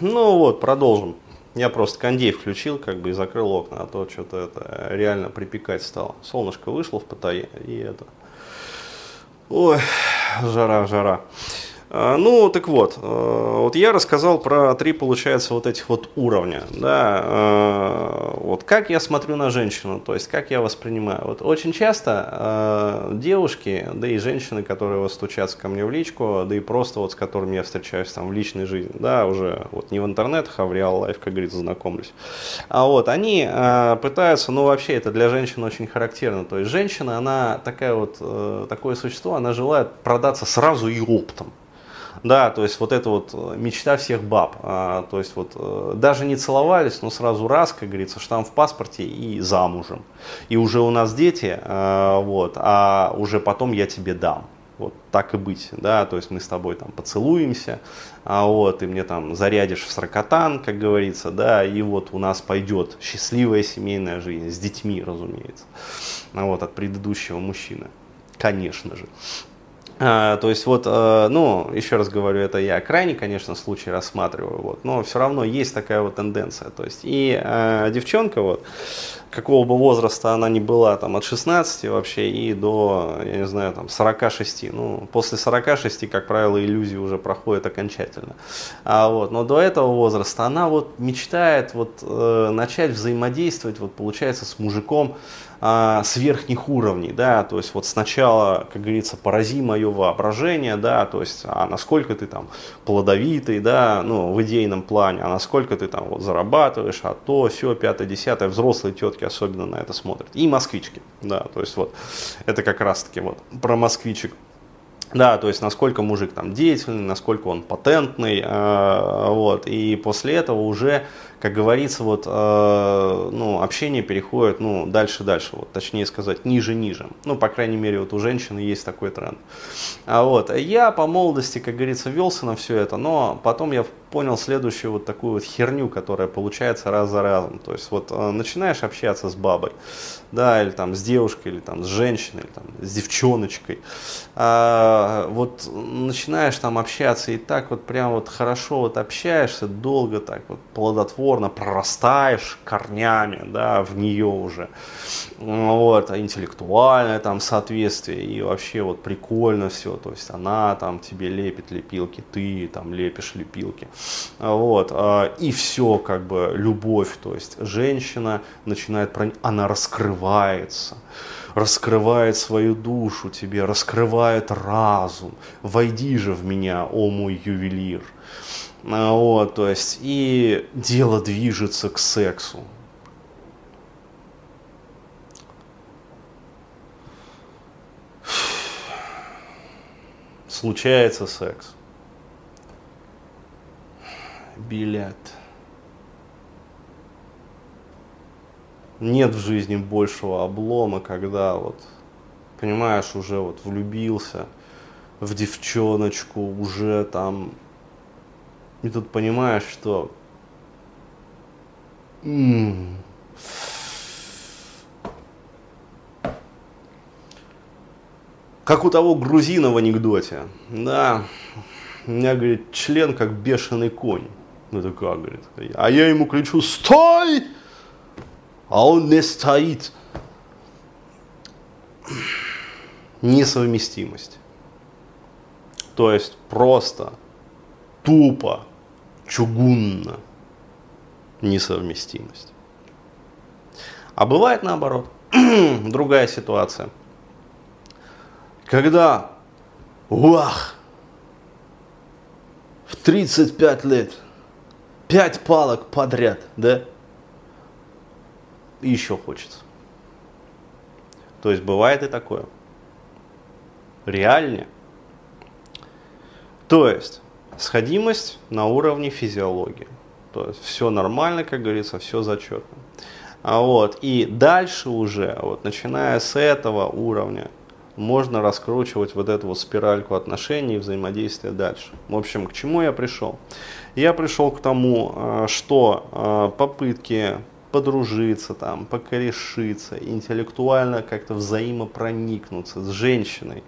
Ну вот, продолжим. Я просто кондей включил, как бы и закрыл окна, а то что-то это реально припекать стало. Солнышко вышло в Паттайе, и это... Ой, жара, жара. А, ну, так вот, э, вот я рассказал про три, получается, вот этих вот уровня, да, э, вот как я смотрю на женщину, то есть как я воспринимаю. Вот очень часто э, девушки, да и женщины, которые вот стучатся ко мне в личку, да и просто вот с которыми я встречаюсь там в личной жизни, да, уже вот не в интернетах, а в реал лайф, как говорится, знакомлюсь, а вот они пытаются, ну, вообще это для женщин очень характерно, то есть женщина, она такая вот, такое существо, она желает продаться сразу и оптом. Да, то есть вот это вот э, мечта всех баб. А, то есть вот э, даже не целовались, но сразу раз, как говорится, штамп в паспорте и замужем. И уже у нас дети, а, вот, а уже потом я тебе дам. Вот так и быть, да, то есть мы с тобой там поцелуемся, а вот, и мне там зарядишь в сракотан, как говорится, да, и вот у нас пойдет счастливая семейная жизнь с детьми, разумеется, а вот, от предыдущего мужчины, конечно же. А, то есть вот, э, ну, еще раз говорю, это я крайний, конечно, случай рассматриваю, вот, но все равно есть такая вот тенденция. То есть и э, девчонка, вот, какого бы возраста она ни была, там, от 16 вообще и до, я не знаю, там, 46. Ну, после 46, как правило, иллюзии уже проходят окончательно. А вот, но до этого возраста она вот мечтает вот э, начать взаимодействовать, вот, получается, с мужиком, а, с верхних уровней, да, то есть вот сначала, как говорится, порази мое воображение, да, то есть, а насколько ты там плодовитый, да, ну, в идейном плане, а насколько ты там вот зарабатываешь, а то, все, пятое, десятое, взрослые тетки особенно на это смотрят, и москвички, да, то есть вот, это как раз-таки вот про москвичек. Да, то есть насколько мужик там деятельный, насколько он патентный, э, вот, и после этого уже как говорится, вот, э, ну, общение переходит, ну, дальше-дальше, вот, точнее сказать, ниже-ниже. Ну, по крайней мере, вот у женщины есть такой тренд. А вот, я по молодости, как говорится, велся на все это, но потом я понял следующую вот такую вот херню, которая получается раз за разом. То есть вот э, начинаешь общаться с бабой, да, или там с девушкой, или там с женщиной, или там с девчоночкой. А, вот начинаешь там общаться и так вот прям вот хорошо вот общаешься, долго так вот плодотворно прорастаешь корнями, да, в нее уже. Вот, интеллектуальное там соответствие и вообще вот прикольно все. То есть она там тебе лепит лепилки, ты там лепишь лепилки. Вот. А, и все, как бы, любовь, то есть женщина начинает, она раскрывается раскрывает свою душу тебе, раскрывает разум. Войди же в меня, о мой ювелир. А, вот, то есть, и дело движется к сексу. Случается секс билет. Нет в жизни большего облома, когда вот, понимаешь, уже вот влюбился в девчоночку, уже там, и тут понимаешь, что как у того грузина в анекдоте, да, у меня, говорит, член как бешеный конь. Ну это как, говорит. А я ему кричу, стой! А он не стоит. Несовместимость. То есть просто, тупо, чугунно несовместимость. А бывает наоборот. Другая ситуация. Когда, вах, в 35 лет – пять палок подряд, да? И еще хочется. То есть бывает и такое. Реальнее. То есть сходимость на уровне физиологии. То есть все нормально, как говорится, все зачетно. А вот, и дальше уже, вот, начиная с этого уровня, можно раскручивать вот эту вот спиральку отношений и взаимодействия дальше. В общем, к чему я пришел? Я пришел к тому, э, что э, попытки подружиться, там, покорешиться, интеллектуально как-то взаимопроникнуться с женщиной,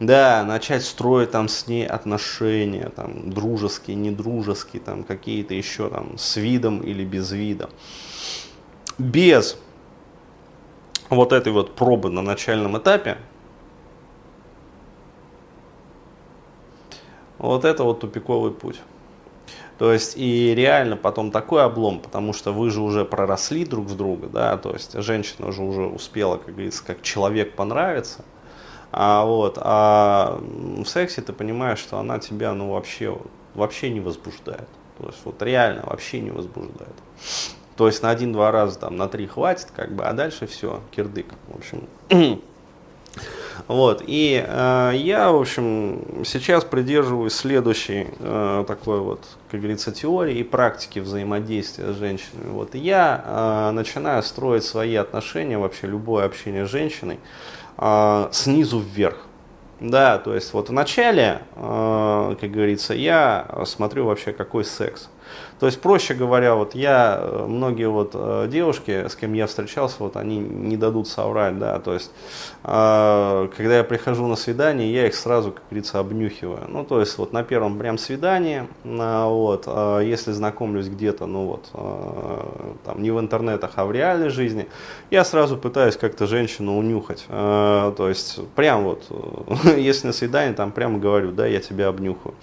Да, начать строить там с ней отношения, там, дружеские, недружеские, там, какие-то еще там, с видом или без вида. Без вот этой вот пробы на начальном этапе, вот это вот тупиковый путь. То есть и реально потом такой облом, потому что вы же уже проросли друг в друга, да, то есть женщина же уже успела, как говорится, как человек понравиться, а вот, а в сексе ты понимаешь, что она тебя, ну, вообще, вообще не возбуждает. То есть вот реально вообще не возбуждает. То есть на один-два раза, там, на три хватит, как бы, а дальше все, кирдык. В общем, Вот, и э, я, в общем, сейчас придерживаюсь следующей э, такой вот, как говорится, теории и практики взаимодействия с женщинами. Вот, и я э, начинаю строить свои отношения, вообще любое общение с женщиной, снизу вверх. Да, то есть вот вначале, э, как говорится, я смотрю вообще какой секс. То есть, проще говоря, вот я, э, многие вот э, девушки, с кем я встречался, вот они не дадут соврать, да, то есть, э, когда я прихожу на свидание, я их сразу, как говорится, обнюхиваю. Ну, то есть, вот на первом прям свидании, вот, если знакомлюсь где-то, ну вот, там, не в интернетах, а в реальной жизни, я сразу пытаюсь как-то женщину унюхать. То есть, прям вот, если на свидании, там прямо говорю, да, я тебя обнюхаю.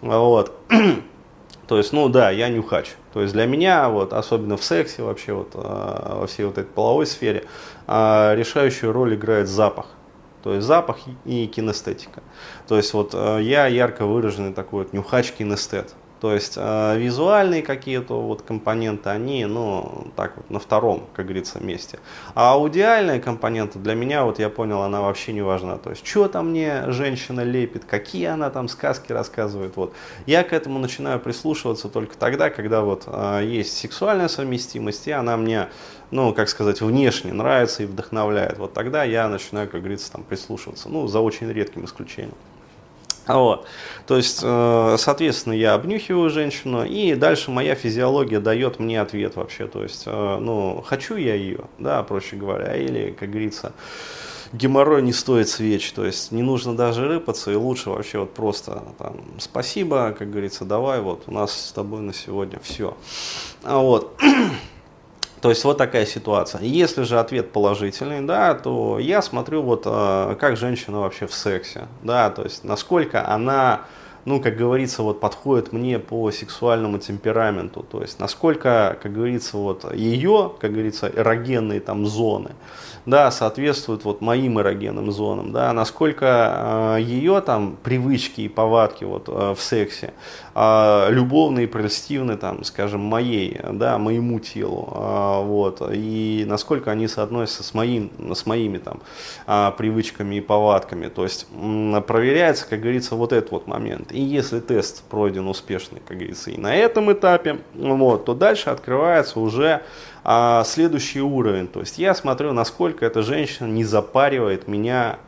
Вот. То есть, ну да, я нюхач. То есть для меня, вот, особенно в сексе вообще, вот, а, во всей вот этой половой сфере, а, решающую роль играет запах. То есть запах и кинестетика. То есть вот а, я ярко выраженный такой вот нюхач-кинестет. То есть э, визуальные какие-то вот компоненты, они, ну, так вот, на втором, как говорится, месте. А аудиальные компоненты для меня, вот я понял, она вообще не важна. То есть, что там мне женщина лепит, какие она там сказки рассказывает. Вот. Я к этому начинаю прислушиваться только тогда, когда вот э, есть сексуальная совместимость, и она мне, ну, как сказать, внешне нравится и вдохновляет. Вот тогда я начинаю, как говорится, там прислушиваться. Ну, за очень редким исключением. Вот. То есть, э, соответственно, я обнюхиваю женщину, и дальше моя физиология дает мне ответ вообще. То есть, э, ну, хочу я ее, да, проще говоря, или, как говорится, геморрой не стоит свеч, то есть не нужно даже рыпаться, и лучше вообще вот просто там, спасибо, как говорится, давай, вот у нас с тобой на сегодня все. А вот. То есть вот такая ситуация. Если же ответ положительный, да, то я смотрю вот э, как женщина вообще в сексе, да, то есть насколько она, ну, как говорится, вот подходит мне по сексуальному темпераменту, то есть насколько, как говорится, вот ее, как говорится, эрогенные там зоны, да, соответствуют вот моим эрогенным зонам, да, насколько э, ее там привычки и повадки вот э, в сексе э, любовные, прельстивны, там, скажем, моей, да, моему телу, э, вот, и насколько они соотносятся с моим, с моими там э, привычками и повадками, то есть э, проверяется, как говорится, вот этот вот момент, и если тест пройден успешно, как говорится, и на этом этапе, вот, то дальше открывается уже а следующий уровень, то есть я смотрю, насколько эта женщина не запаривает меня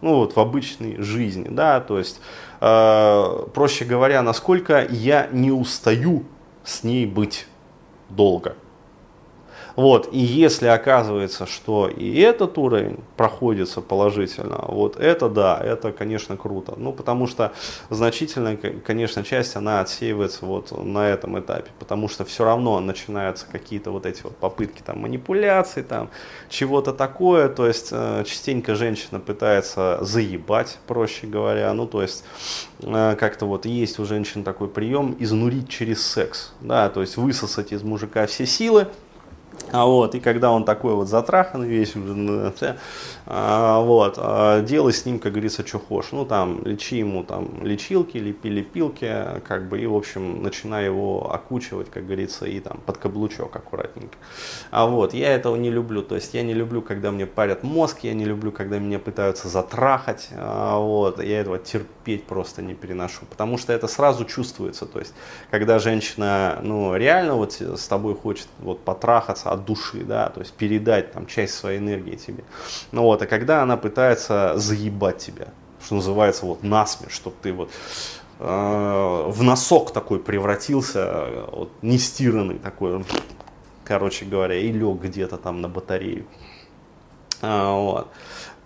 ну, вот, в обычной жизни, да, то есть, э, проще говоря, насколько я не устаю с ней быть долго. Вот, и если оказывается, что и этот уровень проходится положительно, вот это да, это, конечно, круто. Ну, потому что значительная, конечно, часть, она отсеивается вот на этом этапе, потому что все равно начинаются какие-то вот эти вот попытки там манипуляций, там, чего-то такое, то есть э, частенько женщина пытается заебать, проще говоря, ну, то есть э, как-то вот есть у женщин такой прием изнурить через секс, да, то есть высосать из мужика все силы, а вот, и когда он такой вот затраханный весь ну, а, вот, а, делай с ним, как говорится, что хочешь. Ну, там, лечи ему там лечилки, лепи лепилки, как бы, и, в общем, начинай его окучивать, как говорится, и там под каблучок аккуратненько. А вот, я этого не люблю, то есть я не люблю, когда мне парят мозг, я не люблю, когда меня пытаются затрахать, а, вот, я этого терпеть просто не переношу, потому что это сразу чувствуется, то есть, когда женщина, ну, реально вот с тобой хочет вот потрахаться от души, да, то есть передать там часть своей энергии тебе, ну, вот, а когда она пытается заебать тебя, что называется, вот насмерть, чтобы ты вот э, в носок такой превратился, вот, нестиранный такой, короче говоря, и лег где-то там на батарею. А, вот.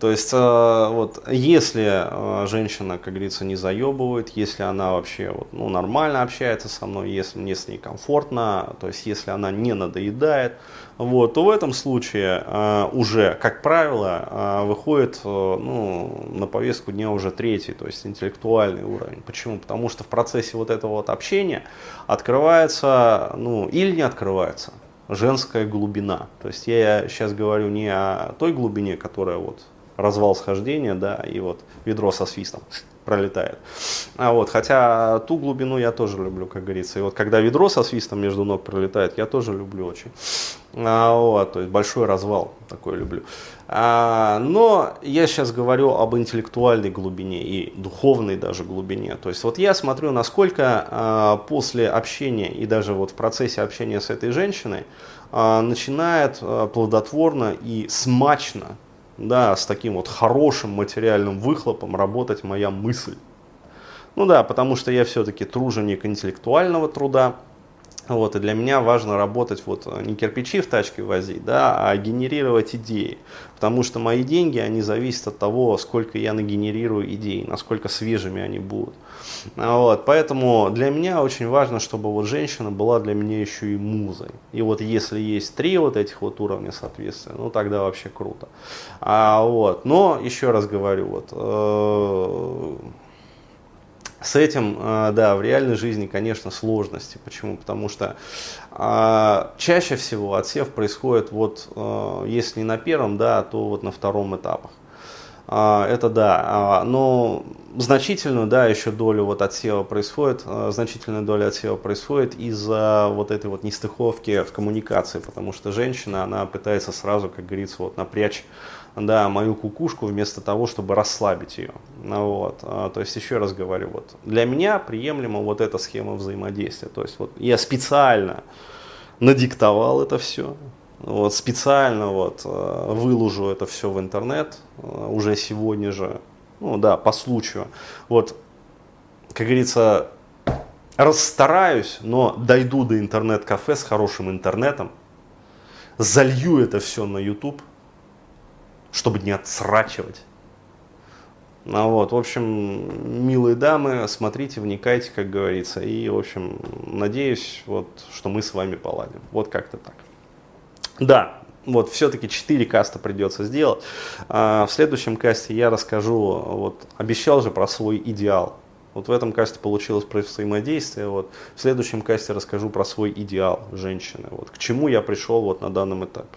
То есть, э, вот, если э, женщина, как говорится, не заебывает, если она вообще вот, ну, нормально общается со мной, если мне с ней комфортно, то есть, если она не надоедает, вот, то в этом случае э, уже, как правило, выходит ну, на повестку дня уже третий, то есть интеллектуальный уровень. Почему? Потому что в процессе вот этого вот общения открывается, ну, или не открывается женская глубина. То есть я сейчас говорю не о той глубине, которая вот развал схождения, да, и вот ведро со свистом пролетает. А вот, хотя ту глубину я тоже люблю, как говорится. И вот когда ведро со свистом между ног пролетает, я тоже люблю очень. А, вот, то есть большой развал такой люблю. А, но я сейчас говорю об интеллектуальной глубине и духовной даже глубине. То есть вот я смотрю, насколько а, после общения и даже вот в процессе общения с этой женщиной а, начинает а, плодотворно и смачно да, с таким вот хорошим материальным выхлопом работать моя мысль. Ну да, потому что я все-таки труженик интеллектуального труда, вот, и для меня важно работать, вот, не кирпичи в тачке возить, да, а генерировать идеи. Потому что мои деньги, они зависят от того, сколько я нагенерирую идей, насколько свежими они будут. Вот, поэтому для меня очень важно, чтобы вот женщина была для меня еще и музой. И вот если есть три вот этих вот уровня соответствия, ну тогда вообще круто. А, вот, но еще раз говорю, вот, э с этим, э, да, в реальной жизни, конечно, сложности. Почему? Потому что э, чаще всего отсев происходит вот, э, если не на первом, да, то вот на втором этапах. Это да, но значительную, да, еще долю вот отсева происходит, значительная доля отсева происходит из-за вот этой вот нестыковки в коммуникации, потому что женщина, она пытается сразу, как говорится, вот напрячь да, мою кукушку вместо того, чтобы расслабить ее. Ну вот. А, то есть, еще раз говорю, вот, для меня приемлема вот эта схема взаимодействия. То есть, вот, я специально надиктовал это все, вот, специально вот, а, выложу это все в интернет а, уже сегодня же, ну да, по случаю. Вот, как говорится, расстараюсь, но дойду до интернет-кафе с хорошим интернетом, залью это все на YouTube, чтобы не отсрачивать. Ну вот, в общем, милые дамы, смотрите, вникайте, как говорится. И, в общем, надеюсь, вот, что мы с вами поладим. Вот как-то так. Да, вот все-таки 4 каста придется сделать. А в следующем касте я расскажу, вот обещал же про свой идеал. Вот в этом касте получилось про взаимодействие. Вот. В следующем касте расскажу про свой идеал женщины. Вот, к чему я пришел вот на данном этапе.